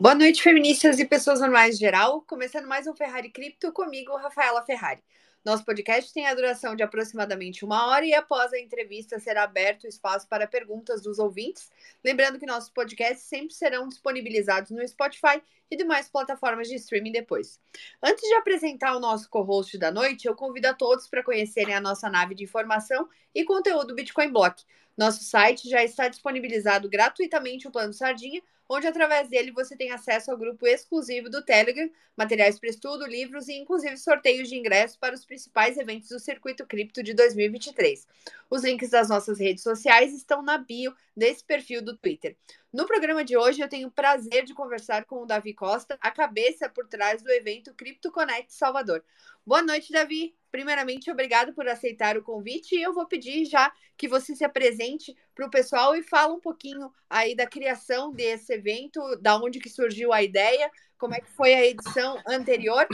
Boa noite, feministas e pessoas normais em geral. Começando mais um Ferrari Cripto comigo, Rafaela Ferrari. Nosso podcast tem a duração de aproximadamente uma hora e após a entrevista será aberto o espaço para perguntas dos ouvintes. Lembrando que nossos podcasts sempre serão disponibilizados no Spotify e demais plataformas de streaming depois. Antes de apresentar o nosso co-host da noite, eu convido a todos para conhecerem a nossa nave de informação e conteúdo Bitcoin Block. Nosso site já está disponibilizado gratuitamente o plano Sardinha onde através dele você tem acesso ao grupo exclusivo do Telegram, materiais para estudo, livros e inclusive sorteios de ingressos para os principais eventos do Circuito Cripto de 2023. Os links das nossas redes sociais estão na bio desse perfil do Twitter. No programa de hoje eu tenho o prazer de conversar com o Davi Costa, a cabeça por trás do evento Crypto Connect Salvador. Boa noite, Davi. Primeiramente, obrigado por aceitar o convite e eu vou pedir já que você se apresente para o pessoal e fala um pouquinho aí da criação desse evento, da onde que surgiu a ideia, como é que foi a edição anterior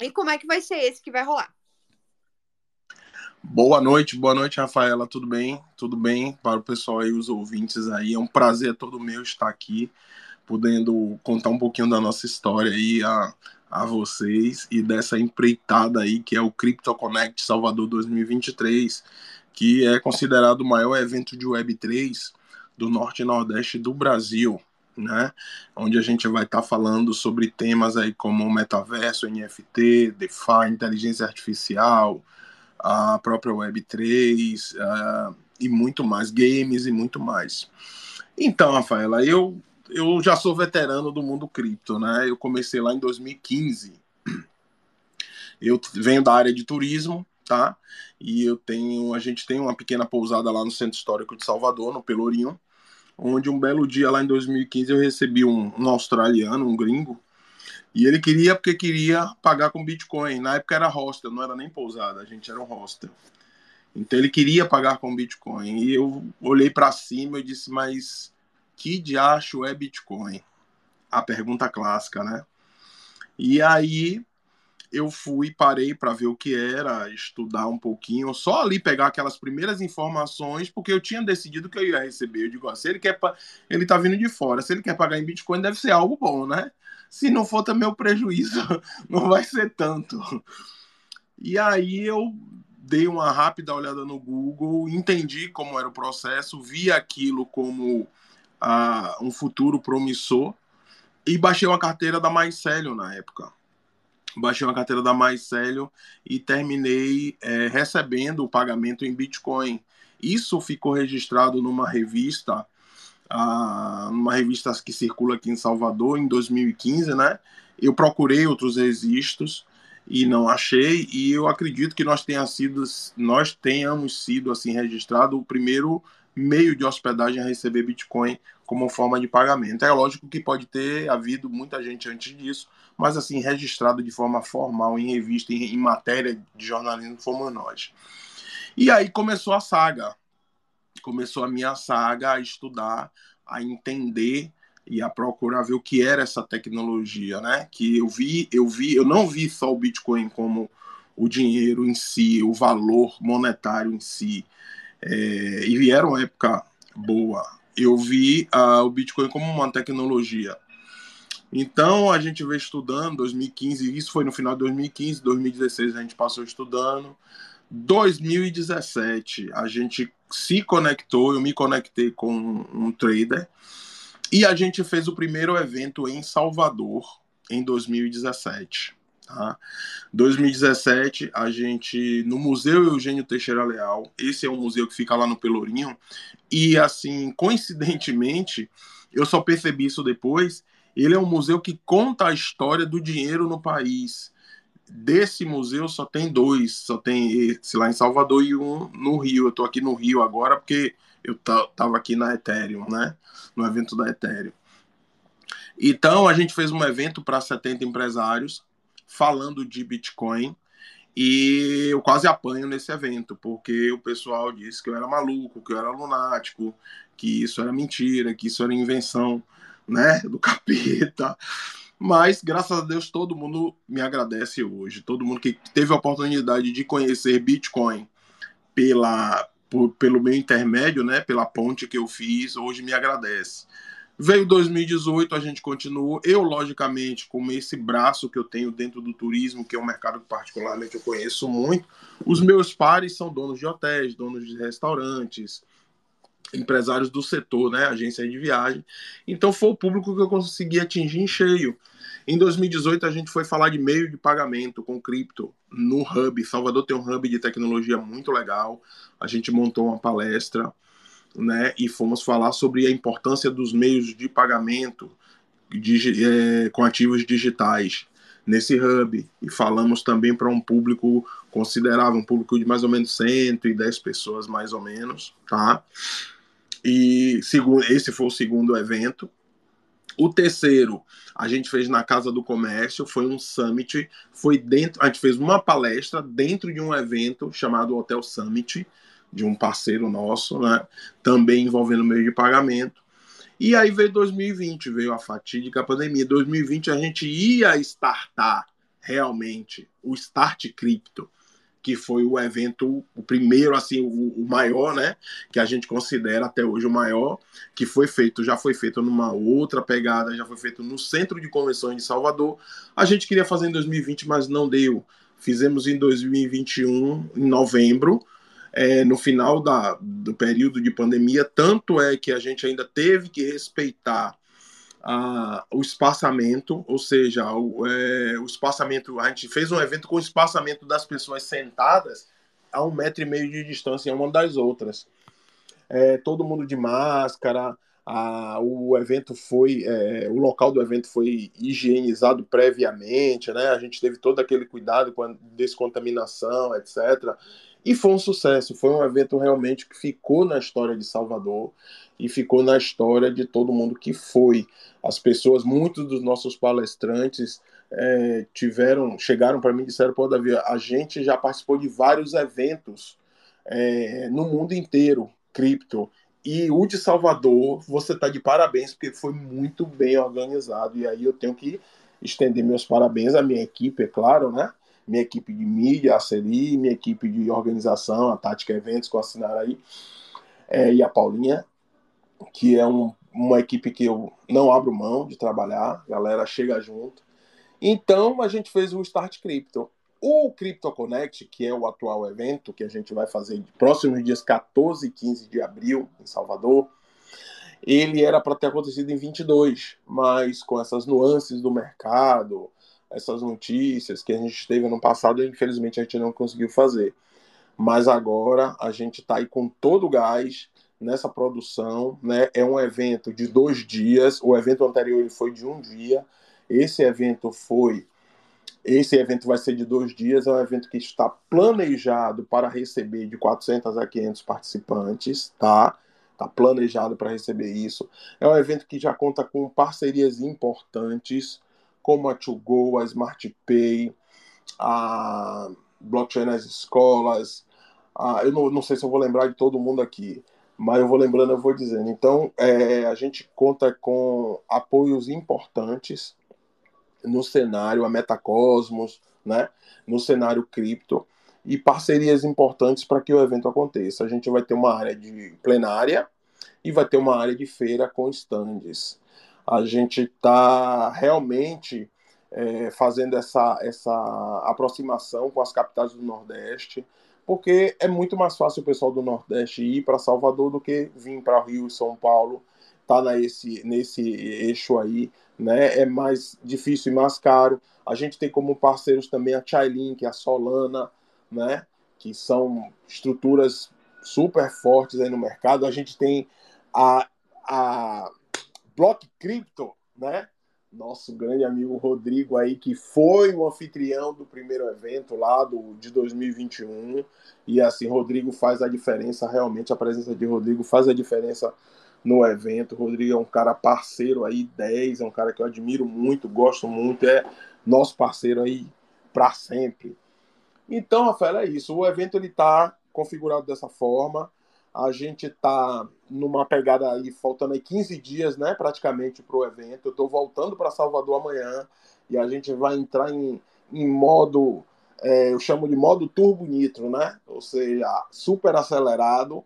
e como é que vai ser esse que vai rolar. Boa noite, boa noite, Rafaela. Tudo bem? Tudo bem para o pessoal aí, os ouvintes aí. É um prazer todo meu estar aqui, podendo contar um pouquinho da nossa história aí a, a vocês e dessa empreitada aí que é o Crypto Connect Salvador 2023, que é considerado o maior evento de Web3 do Norte e Nordeste do Brasil. Né? Onde a gente vai estar tá falando sobre temas aí como metaverso, NFT, DeFi, inteligência artificial, a própria Web3 uh, e muito mais, games e muito mais. Então, Rafaela, eu, eu já sou veterano do mundo cripto, né? Eu comecei lá em 2015. Eu venho da área de turismo, tá? E eu tenho, a gente tem uma pequena pousada lá no Centro Histórico de Salvador, no Pelourinho, onde um belo dia lá em 2015 eu recebi um, um australiano, um gringo, e ele queria porque queria pagar com Bitcoin. Na época era hostel, não era nem pousada, a gente era um hostel. Então ele queria pagar com Bitcoin. E eu olhei para cima e disse, mas que diacho é Bitcoin? A pergunta clássica, né? E aí eu fui, parei para ver o que era, estudar um pouquinho, só ali pegar aquelas primeiras informações, porque eu tinha decidido que eu ia receber. Eu digo, se ele quer, ele tá vindo de fora, se ele quer pagar em Bitcoin, deve ser algo bom, né? Se não for também o prejuízo, não vai ser tanto. E aí eu dei uma rápida olhada no Google, entendi como era o processo, vi aquilo como uh, um futuro promissor e baixei uma carteira da Mycelium na época. Baixei uma carteira da Mycelium e terminei é, recebendo o pagamento em Bitcoin. Isso ficou registrado numa revista a, uma revista que circula aqui em Salvador em 2015, né? Eu procurei outros registros e não achei e eu acredito que nós tenha sido nós tenhamos sido assim registrado o primeiro meio de hospedagem a receber Bitcoin como forma de pagamento. É lógico que pode ter havido muita gente antes disso, mas assim registrado de forma formal em revista, em, em matéria de jornalismo fomos nós. E aí começou a saga começou a minha saga a estudar, a entender e a procurar ver o que era essa tecnologia, né? Que eu vi, eu vi, eu não vi só o Bitcoin como o dinheiro em si, o valor monetário em si. É, e era uma época boa. Eu vi uh, o Bitcoin como uma tecnologia. Então a gente veio estudando 2015, isso foi no final de 2015, 2016 a gente passou estudando. 2017 a gente se conectou, eu me conectei com um trader e a gente fez o primeiro evento em Salvador em 2017. Tá? 2017 a gente no Museu Eugênio Teixeira Leal, esse é um museu que fica lá no Pelourinho e assim coincidentemente eu só percebi isso depois. Ele é um museu que conta a história do dinheiro no país desse museu só tem dois, só tem esse lá em Salvador e um no Rio. Eu estou aqui no Rio agora porque eu tava aqui na Ethereum, né? No evento da Ethereum. Então a gente fez um evento para 70 empresários falando de Bitcoin e eu quase apanho nesse evento porque o pessoal disse que eu era maluco, que eu era lunático, que isso era mentira, que isso era invenção, né, do capeta. Mas, graças a Deus, todo mundo me agradece hoje. Todo mundo que teve a oportunidade de conhecer Bitcoin pela, por, pelo meu intermédio, né, pela ponte que eu fiz, hoje me agradece. Veio 2018, a gente continuou. Eu, logicamente, com esse braço que eu tenho dentro do turismo, que é um mercado que particularmente eu conheço muito, os meus pares são donos de hotéis, donos de restaurantes, empresários do setor, né, agência de viagem. Então foi o público que eu consegui atingir em cheio. Em 2018 a gente foi falar de meio de pagamento com cripto no hub. Salvador tem um hub de tecnologia muito legal. A gente montou uma palestra, né, e fomos falar sobre a importância dos meios de pagamento é, com ativos digitais nesse hub e falamos também para um público considerável, um público de mais ou menos 110 pessoas mais ou menos, tá? E segundo, esse foi o segundo evento. O terceiro, a gente fez na Casa do Comércio, foi um summit, foi dentro, a gente fez uma palestra dentro de um evento chamado Hotel Summit, de um parceiro nosso, né? Também envolvendo meio de pagamento. E aí veio 2020, veio a fatídica pandemia. 2020 a gente ia startar realmente o Start Crypto que foi o evento, o primeiro, assim, o, o, maior, né? Que a gente considera até hoje o maior, que foi feito, já foi feito numa outra pegada, já foi feito no Centro de Convenções de Salvador. A gente queria fazer em 2020, mas não deu. Fizemos em 2021, em novembro, é, no final da, do período de pandemia. Tanto é que a gente ainda teve que respeitar o espaçamento, ou seja, o, é, o espaçamento. A gente fez um evento com o espaçamento das pessoas sentadas a um metro e meio de distância uma das outras. É, todo mundo de máscara. A, o evento foi, é, o local do evento foi higienizado previamente, né? A gente teve todo aquele cuidado com a descontaminação, etc. E foi um sucesso, foi um evento realmente que ficou na história de Salvador e ficou na história de todo mundo que foi. As pessoas, muitos dos nossos palestrantes é, tiveram, chegaram para mim e disseram, pô, Davi, a gente já participou de vários eventos é, no mundo inteiro, cripto, e o de Salvador, você está de parabéns, porque foi muito bem organizado, e aí eu tenho que estender meus parabéns à minha equipe, é claro, né? Minha equipe de mídia, a Celi, minha equipe de organização, a Tática Eventos, com a aí, é, e a Paulinha, que é um, uma equipe que eu não abro mão de trabalhar, a galera chega junto. Então a gente fez o Start Crypto. O Crypto Connect, que é o atual evento que a gente vai fazer próximos dias 14 e 15 de abril em Salvador, ele era para ter acontecido em 22, mas com essas nuances do mercado, essas notícias que a gente teve no passado, infelizmente a gente não conseguiu fazer. Mas agora a gente está aí com todo o gás nessa produção, né? É um evento de dois dias. O evento anterior foi de um dia. Esse evento foi, esse evento vai ser de dois dias. É um evento que está planejado para receber de 400 a 500 participantes, tá? Tá planejado para receber isso. É um evento que já conta com parcerias importantes, como a ToGo, a SmartPay, a Blockchain nas escolas. A, eu não, não sei se eu vou lembrar de todo mundo aqui mas eu vou lembrando, eu vou dizendo. Então, é, a gente conta com apoios importantes no cenário, a Metacosmos, né, no cenário cripto, e parcerias importantes para que o evento aconteça. A gente vai ter uma área de plenária e vai ter uma área de feira com stands. A gente está realmente é, fazendo essa, essa aproximação com as capitais do Nordeste porque é muito mais fácil o pessoal do Nordeste ir para Salvador do que vir para Rio e São Paulo, tá nesse, nesse eixo aí, né? É mais difícil e mais caro. A gente tem como parceiros também a Chailink, a Solana, né? Que são estruturas super fortes aí no mercado. A gente tem a, a Block Crypto, né? nosso grande amigo Rodrigo aí, que foi o anfitrião do primeiro evento lá do, de 2021. E assim, Rodrigo faz a diferença, realmente a presença de Rodrigo faz a diferença no evento. Rodrigo é um cara parceiro aí, 10, é um cara que eu admiro muito, gosto muito, é nosso parceiro aí para sempre. Então, Rafael, é isso. O evento ele tá configurado dessa forma. A gente está numa pegada aí, faltando aí 15 dias, né, praticamente, para o evento. Eu estou voltando para Salvador amanhã e a gente vai entrar em, em modo, é, eu chamo de modo turbo nitro, né? Ou seja, super acelerado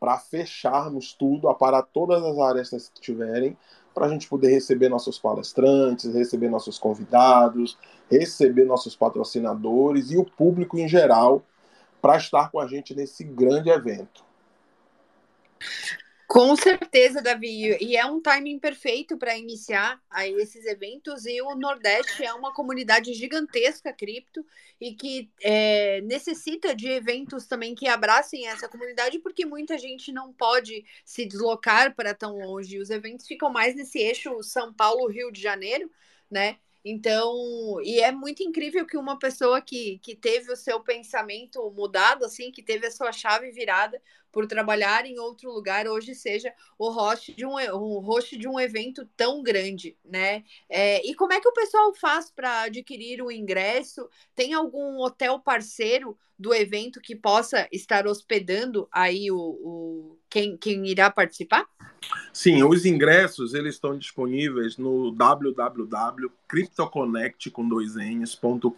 para fecharmos tudo, aparar todas as áreas que tiverem, para a gente poder receber nossos palestrantes, receber nossos convidados, receber nossos patrocinadores e o público em geral para estar com a gente nesse grande evento. Com certeza, Davi. E é um timing perfeito para iniciar aí esses eventos. E o Nordeste é uma comunidade gigantesca cripto e que é, necessita de eventos também que abracem essa comunidade, porque muita gente não pode se deslocar para tão longe. Os eventos ficam mais nesse eixo São Paulo-Rio de Janeiro, né? Então, e é muito incrível que uma pessoa que, que teve o seu pensamento mudado, assim, que teve a sua chave virada por trabalhar em outro lugar, hoje seja o host de um, o host de um evento tão grande, né? É, e como é que o pessoal faz para adquirir o ingresso? Tem algum hotel parceiro do evento que possa estar hospedando aí o, o quem, quem irá participar? Sim, os ingressos eles estão disponíveis no www.cryptoconnect com dois n's.com.br,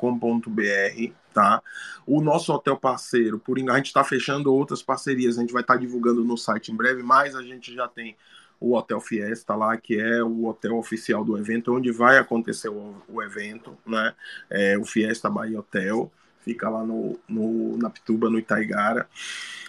tá? O nosso hotel parceiro, por a gente está fechando outras parcerias, a gente vai estar tá divulgando no site em breve, mas a gente já tem o Hotel Fiesta lá, que é o hotel oficial do evento, onde vai acontecer o, o evento, né? É, o Fiesta Bahia Hotel fica lá no, no, na Pituba, no Itaigara.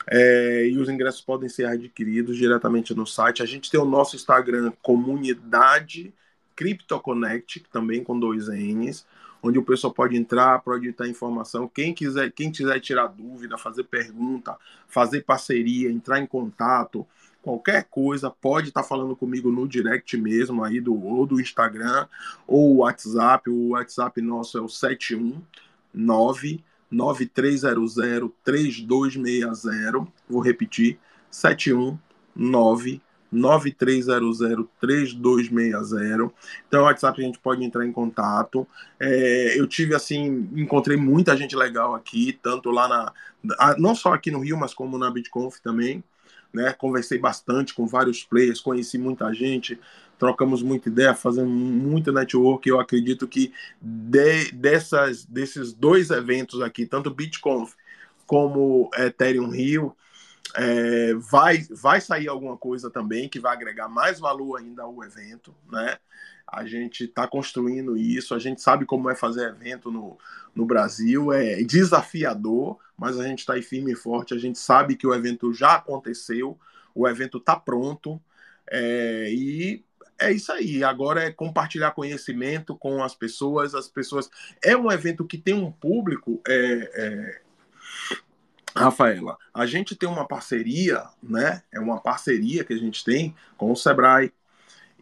É, e os ingressos podem ser adquiridos diretamente no site. A gente tem o nosso Instagram, Comunidade CryptoConnect, também com dois N's, onde o pessoal pode entrar, pode editar informação. Quem quiser, quem quiser tirar dúvida, fazer pergunta, fazer parceria, entrar em contato, qualquer coisa, pode estar falando comigo no direct mesmo aí do ou do Instagram ou WhatsApp. O WhatsApp nosso é o 71 9 9300 3260. Vou repetir: 719 9300 3260. Então, o WhatsApp a gente pode entrar em contato. É, eu tive assim, encontrei muita gente legal aqui, tanto lá na. Não só aqui no Rio, mas como na BitConf também. Né? Conversei bastante com vários players, conheci muita gente trocamos muita ideia, fazendo muita network. Eu acredito que de, dessas, desses dois eventos aqui, tanto BitConf como Ethereum Rio, é, vai, vai sair alguma coisa também que vai agregar mais valor ainda ao evento, né? A gente está construindo isso, a gente sabe como é fazer evento no, no Brasil, é desafiador, mas a gente está aí firme e forte, a gente sabe que o evento já aconteceu, o evento está pronto, é, e é isso aí. Agora é compartilhar conhecimento com as pessoas. As pessoas. É um evento que tem um público. É, é... Rafaela, a gente tem uma parceria, né? É uma parceria que a gente tem com o Sebrae.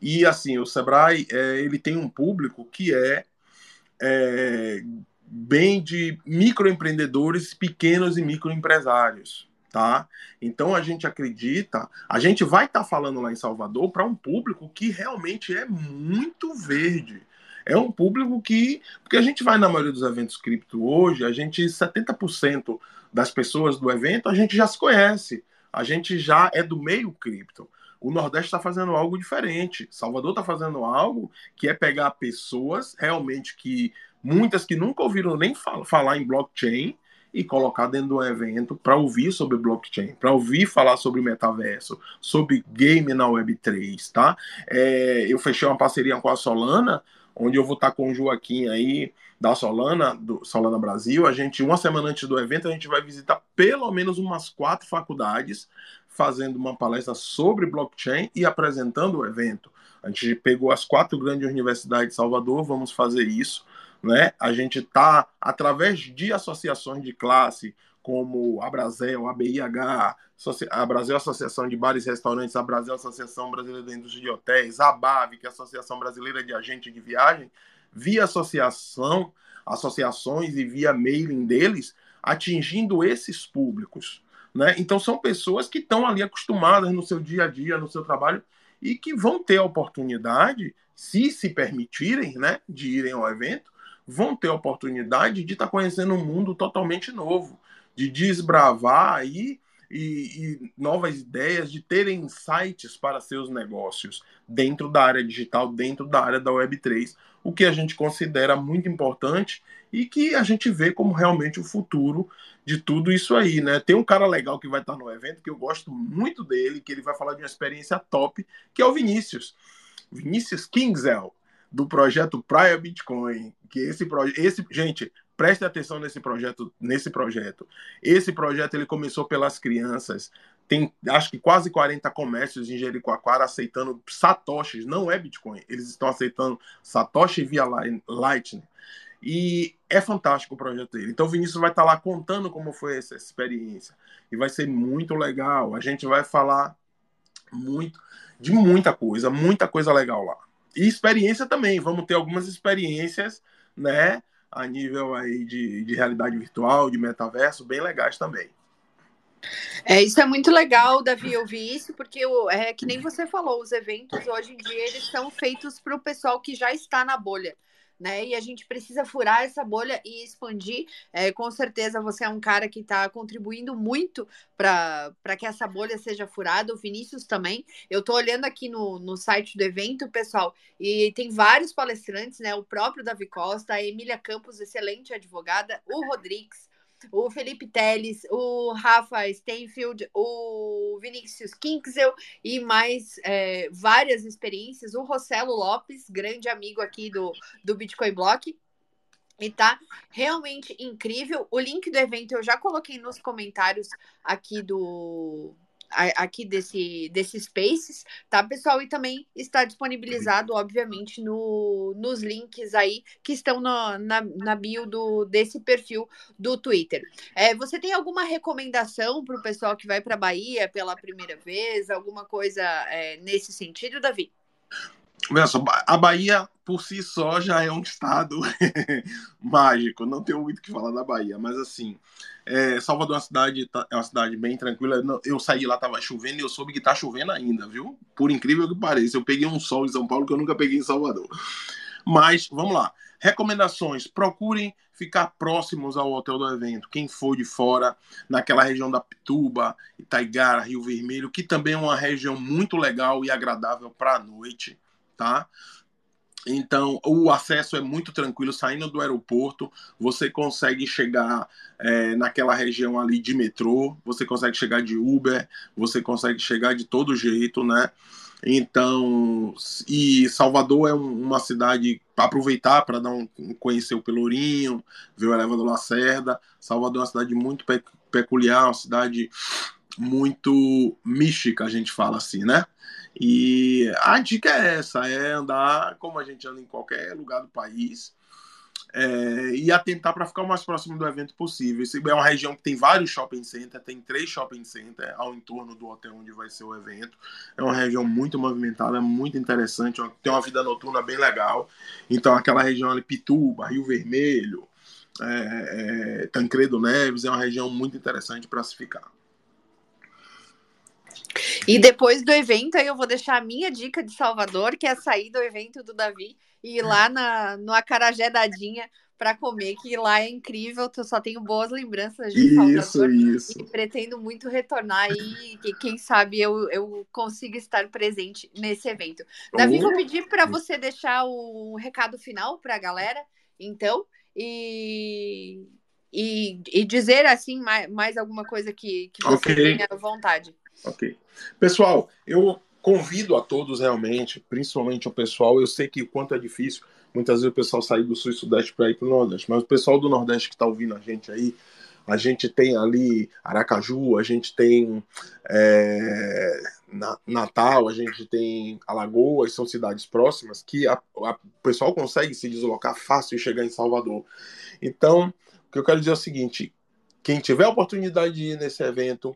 E assim, o Sebrae é, ele tem um público que é, é bem de microempreendedores, pequenos e microempresários tá? Então a gente acredita, a gente vai estar tá falando lá em Salvador para um público que realmente é muito verde. É um público que, porque a gente vai na maioria dos eventos cripto hoje, a gente 70% das pessoas do evento a gente já se conhece, a gente já é do meio cripto. O Nordeste está fazendo algo diferente. Salvador está fazendo algo que é pegar pessoas realmente que muitas que nunca ouviram nem falar em blockchain e colocar dentro do evento para ouvir sobre blockchain, para ouvir falar sobre metaverso, sobre game na Web3, tá? É, eu fechei uma parceria com a Solana, onde eu vou estar com o Joaquim aí da Solana, do Solana Brasil. A gente, uma semana antes do evento, a gente vai visitar pelo menos umas quatro faculdades, fazendo uma palestra sobre blockchain e apresentando o evento. A gente pegou as quatro grandes universidades de Salvador, vamos fazer isso né? A gente está, através de associações de classe, como a Brasel, a BIH, a Brasil Associação de Bares e Restaurantes, a Brasil Associação Brasileira da Indústria de Hotéis, a BAV, que é a Associação Brasileira de Agentes de Viagem, via associação, associações e via mailing deles, atingindo esses públicos. Né? Então são pessoas que estão ali acostumadas no seu dia a dia, no seu trabalho, e que vão ter a oportunidade, se se permitirem, né, de irem ao evento, vão ter a oportunidade de estar tá conhecendo um mundo totalmente novo, de desbravar aí e, e, novas ideias de terem insights para seus negócios dentro da área digital, dentro da área da Web3, o que a gente considera muito importante e que a gente vê como realmente o futuro de tudo isso aí, né? Tem um cara legal que vai estar no evento, que eu gosto muito dele, que ele vai falar de uma experiência top, que é o Vinícius. Vinícius Kingsel, do projeto Praia Bitcoin, que esse projeto, esse, gente, preste atenção nesse projeto, nesse projeto. Esse projeto ele começou pelas crianças. Tem acho que quase 40 comércios em Jericoacoara aceitando satoshis, não é Bitcoin. Eles estão aceitando satoshi via Lightning. E é fantástico o projeto dele. Então o Vinícius vai estar lá contando como foi essa experiência. E vai ser muito legal. A gente vai falar muito de muita coisa, muita coisa legal lá. E experiência também, vamos ter algumas experiências, né, a nível aí de, de realidade virtual, de metaverso, bem legais também. É, isso é muito legal, Davi, ouvir isso, porque é que nem você falou, os eventos hoje em dia eles são feitos para o pessoal que já está na bolha né? E a gente precisa furar essa bolha e expandir. É, com certeza você é um cara que está contribuindo muito para que essa bolha seja furada. O Vinícius também. Eu estou olhando aqui no, no site do evento, pessoal, e tem vários palestrantes, né? O próprio Davi Costa, a Emília Campos, excelente advogada, o Rodrigues o Felipe Teles, o Rafa Steinfeld, o Vinícius Kinksel e mais é, várias experiências. O Rossello Lopes, grande amigo aqui do, do Bitcoin Block. E tá realmente incrível. O link do evento eu já coloquei nos comentários aqui do, aqui desse, desse Spaces, tá, pessoal? E também está disponibilizado, obviamente, no, nos links aí que estão no, na, na bio do, desse perfil do Twitter. É, você tem alguma recomendação para o pessoal que vai para a Bahia pela primeira vez? Alguma coisa é, nesse sentido, Davi? a Bahia por si só já é um estado mágico. Não tenho muito o que falar da Bahia, mas assim, é, Salvador é uma cidade, tá, é uma cidade bem tranquila. Eu saí lá, tava chovendo e eu soube que tá chovendo ainda, viu? Por incrível que pareça, eu peguei um sol em São Paulo que eu nunca peguei em Salvador. Mas vamos lá. Recomendações: procurem ficar próximos ao hotel do evento. Quem for de fora, naquela região da Pituba, Itaigara, Rio Vermelho, que também é uma região muito legal e agradável para a noite tá? Então, o acesso é muito tranquilo, saindo do aeroporto, você consegue chegar é, naquela região ali de metrô, você consegue chegar de Uber, você consegue chegar de todo jeito, né? Então, e Salvador é um, uma cidade para aproveitar para dar um conhecer o Pelourinho, ver o elevador Lacerda. Salvador é uma cidade muito pe peculiar, uma cidade muito mística, a gente fala assim, né? E a dica é essa: é andar como a gente anda em qualquer lugar do país. É, e atentar para ficar o mais próximo do evento possível. Isso é uma região que tem vários shopping centers, tem três shopping centers ao entorno do hotel onde vai ser o evento. É uma região muito movimentada, muito interessante, tem uma vida noturna bem legal. Então, aquela região ali, Pituba, Rio Vermelho, é, é, Tancredo Neves, é uma região muito interessante para se ficar. E depois do evento, aí eu vou deixar a minha dica de Salvador, que é sair do evento do Davi e ir lá na, no Acarajé Dadinha para comer, que lá é incrível, eu só tenho boas lembranças de Salvador. Isso, isso. E pretendo muito retornar e que, quem sabe eu, eu consiga estar presente nesse evento. Davi, vou pedir para você deixar um recado final para a galera, então, e, e, e dizer assim mais, mais alguma coisa que, que você okay. tenha vontade. Ok. Pessoal, eu convido a todos realmente, principalmente o pessoal, eu sei que o quanto é difícil, muitas vezes o pessoal sair do sul e sudeste para ir para o nordeste, mas o pessoal do nordeste que está ouvindo a gente aí, a gente tem ali Aracaju, a gente tem é, Natal, a gente tem Alagoas, são cidades próximas que a, a, o pessoal consegue se deslocar fácil e chegar em Salvador. Então, o que eu quero dizer é o seguinte: quem tiver a oportunidade de ir nesse evento,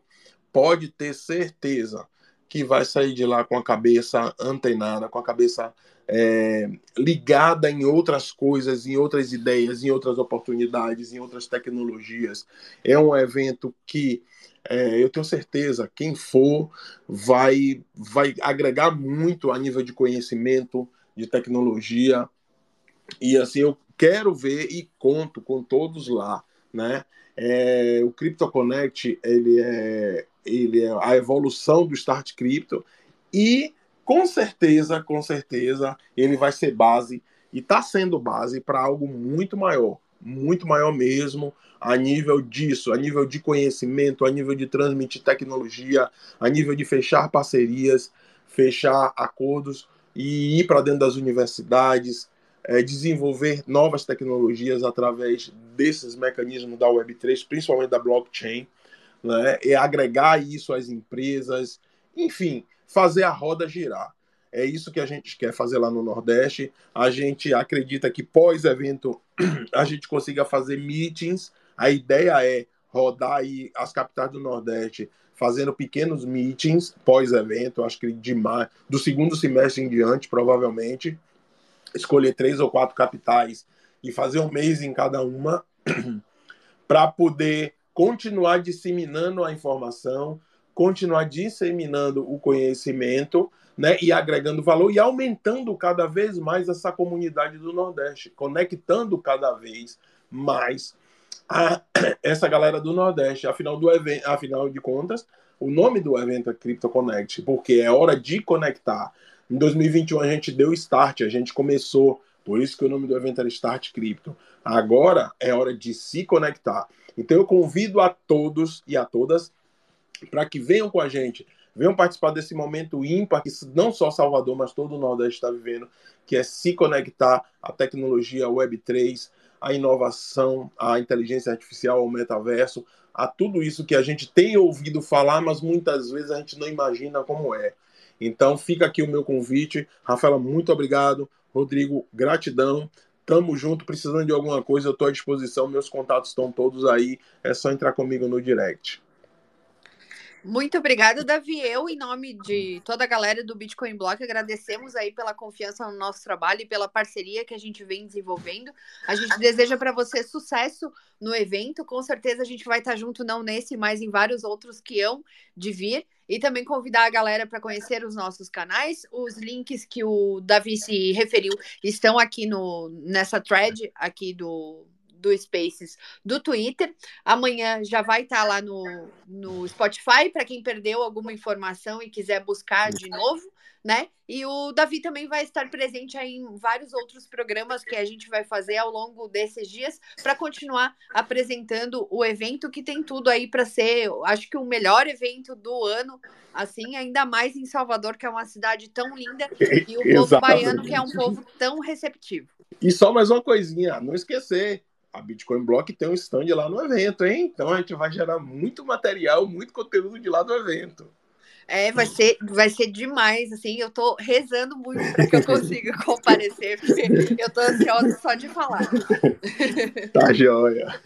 pode ter certeza que vai sair de lá com a cabeça antenada, com a cabeça é, ligada em outras coisas, em outras ideias, em outras oportunidades, em outras tecnologias. É um evento que é, eu tenho certeza quem for vai vai agregar muito a nível de conhecimento, de tecnologia e assim eu quero ver e conto com todos lá, né? É, o CryptoConnect ele é ele é a evolução do Start Crypto e com certeza, com certeza, ele vai ser base e está sendo base para algo muito maior, muito maior mesmo, a nível disso, a nível de conhecimento, a nível de transmitir tecnologia, a nível de fechar parcerias, fechar acordos e ir para dentro das universidades, é, desenvolver novas tecnologias através desses mecanismos da Web3, principalmente da blockchain, né, e agregar isso às empresas, enfim, fazer a roda girar. É isso que a gente quer fazer lá no Nordeste. A gente acredita que pós-evento a gente consiga fazer meetings. A ideia é rodar aí as capitais do Nordeste fazendo pequenos meetings pós-evento, acho que de mar... do segundo semestre em diante, provavelmente. Escolher três ou quatro capitais e fazer um mês em cada uma para poder continuar disseminando a informação, continuar disseminando o conhecimento né, e agregando valor e aumentando cada vez mais essa comunidade do Nordeste, conectando cada vez mais a essa galera do Nordeste. Afinal, do evento, afinal de contas, o nome do evento é Crypto Connect, porque é hora de conectar. Em 2021 a gente deu start, a gente começou, por isso que o nome do evento era Start Crypto. Agora é hora de se conectar. Então eu convido a todos e a todas para que venham com a gente, venham participar desse momento ímpar que não só Salvador, mas todo o Nordeste está vivendo, que é se conectar à tecnologia Web3, à inovação, à inteligência artificial, ao metaverso, a tudo isso que a gente tem ouvido falar, mas muitas vezes a gente não imagina como é. Então fica aqui o meu convite. Rafaela, muito obrigado. Rodrigo, gratidão. Tamo junto, precisando de alguma coisa, eu estou à disposição. Meus contatos estão todos aí. É só entrar comigo no direct. Muito obrigada, Davi. Eu, em nome de toda a galera do Bitcoin Block, agradecemos aí pela confiança no nosso trabalho e pela parceria que a gente vem desenvolvendo. A gente deseja para você sucesso no evento. Com certeza a gente vai estar junto, não nesse, mas em vários outros que hão de vir. E também convidar a galera para conhecer os nossos canais. Os links que o Davi se referiu estão aqui no, nessa thread aqui do, do Spaces do Twitter. Amanhã já vai estar tá lá no, no Spotify para quem perdeu alguma informação e quiser buscar de novo, né? E o Davi também vai estar presente aí em vários outros programas que a gente vai fazer ao longo desses dias para continuar apresentando o evento que tem tudo aí para ser, acho que o melhor evento do ano, assim, ainda mais em Salvador, que é uma cidade tão linda, e o povo baiano que é um povo tão receptivo. E só mais uma coisinha, não esquecer, a Bitcoin Block tem um stand lá no evento, hein? Então a gente vai gerar muito material, muito conteúdo de lá do evento. É, vai ser, vai ser demais, assim, eu tô rezando muito para que eu consiga comparecer, porque eu tô ansiosa só de falar. Tá joia.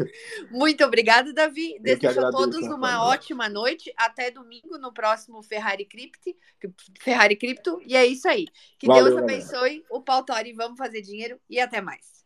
Muito obrigada, Davi. Desejo a todos uma ótima noite. Até domingo no próximo Ferrari Crypto, Ferrari Cripto. E é isso aí. Que Valeu, Deus abençoe galera. o Pautori. Vamos fazer dinheiro e até mais.